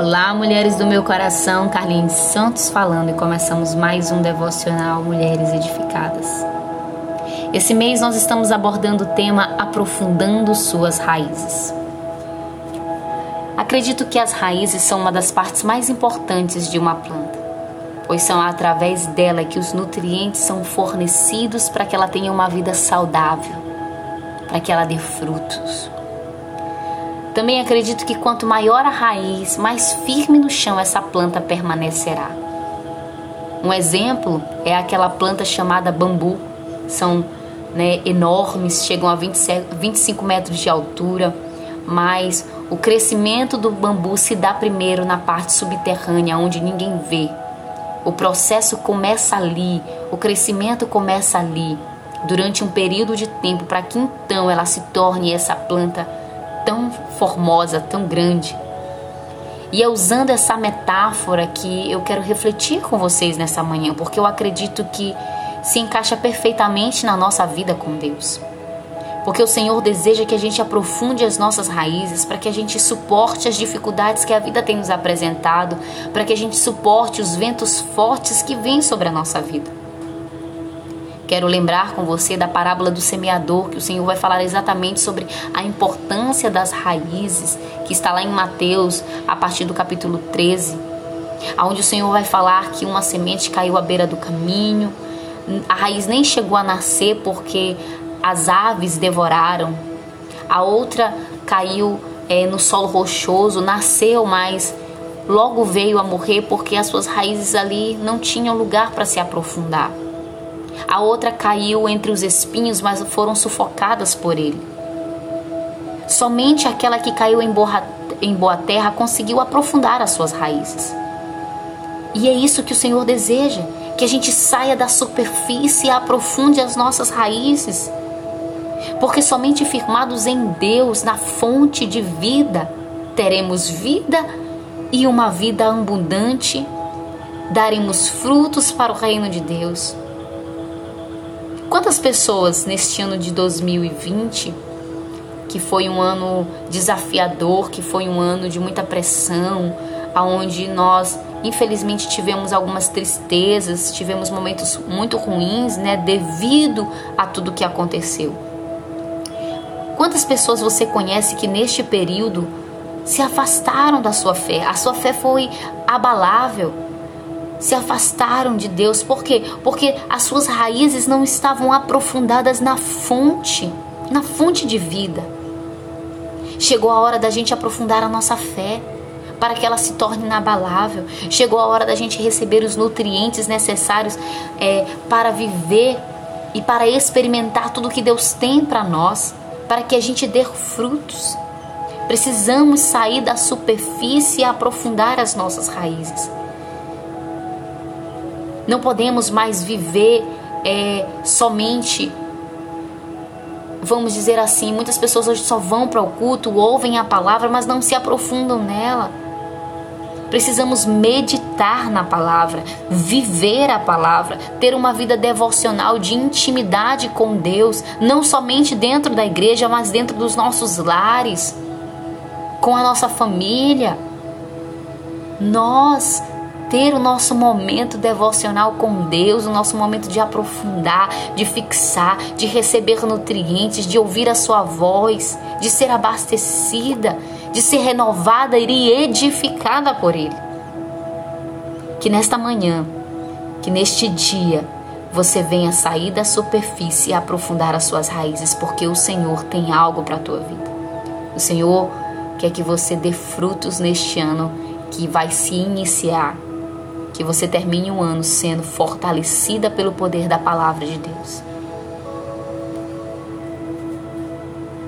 Olá, mulheres do meu coração, Carlinhos Santos falando e começamos mais um devocional Mulheres Edificadas. Esse mês nós estamos abordando o tema Aprofundando Suas Raízes. Acredito que as raízes são uma das partes mais importantes de uma planta, pois são através dela que os nutrientes são fornecidos para que ela tenha uma vida saudável, para que ela dê frutos. Também acredito que quanto maior a raiz, mais firme no chão essa planta permanecerá. Um exemplo é aquela planta chamada bambu. São né, enormes, chegam a 20, 25 metros de altura, mas o crescimento do bambu se dá primeiro na parte subterrânea, onde ninguém vê. O processo começa ali, o crescimento começa ali, durante um período de tempo, para que então ela se torne essa planta tão formosa, tão grande. E é usando essa metáfora que eu quero refletir com vocês nessa manhã, porque eu acredito que se encaixa perfeitamente na nossa vida com Deus. Porque o Senhor deseja que a gente aprofunde as nossas raízes, para que a gente suporte as dificuldades que a vida tem nos apresentado, para que a gente suporte os ventos fortes que vêm sobre a nossa vida. Quero lembrar com você da parábola do semeador, que o Senhor vai falar exatamente sobre a importância das raízes, que está lá em Mateus, a partir do capítulo 13, onde o Senhor vai falar que uma semente caiu à beira do caminho, a raiz nem chegou a nascer porque as aves devoraram, a outra caiu é, no solo rochoso, nasceu, mas logo veio a morrer porque as suas raízes ali não tinham lugar para se aprofundar a outra caiu entre os espinhos, mas foram sufocadas por ele. Somente aquela que caiu em boa, em boa terra conseguiu aprofundar as suas raízes. E é isso que o Senhor deseja: que a gente saia da superfície e aprofunde as nossas raízes. Porque somente firmados em Deus, na fonte de vida, teremos vida e uma vida abundante, daremos frutos para o reino de Deus. Quantas pessoas neste ano de 2020, que foi um ano desafiador, que foi um ano de muita pressão, aonde nós infelizmente tivemos algumas tristezas, tivemos momentos muito ruins, né, devido a tudo que aconteceu. Quantas pessoas você conhece que neste período se afastaram da sua fé? A sua fé foi abalável se afastaram de Deus. Por quê? Porque as suas raízes não estavam aprofundadas na fonte, na fonte de vida. Chegou a hora da gente aprofundar a nossa fé para que ela se torne inabalável. Chegou a hora da gente receber os nutrientes necessários é, para viver e para experimentar tudo que Deus tem para nós, para que a gente dê frutos. Precisamos sair da superfície e aprofundar as nossas raízes. Não podemos mais viver é, somente, vamos dizer assim, muitas pessoas hoje só vão para o culto, ouvem a palavra, mas não se aprofundam nela. Precisamos meditar na palavra, viver a palavra, ter uma vida devocional de intimidade com Deus, não somente dentro da igreja, mas dentro dos nossos lares, com a nossa família. Nós ter o nosso momento devocional com Deus, o nosso momento de aprofundar, de fixar, de receber nutrientes, de ouvir a sua voz, de ser abastecida, de ser renovada e edificada por Ele. Que nesta manhã, que neste dia, você venha sair da superfície e aprofundar as suas raízes, porque o Senhor tem algo para a tua vida. O Senhor quer que você dê frutos neste ano que vai se iniciar que você termine o ano sendo fortalecida pelo poder da palavra de Deus.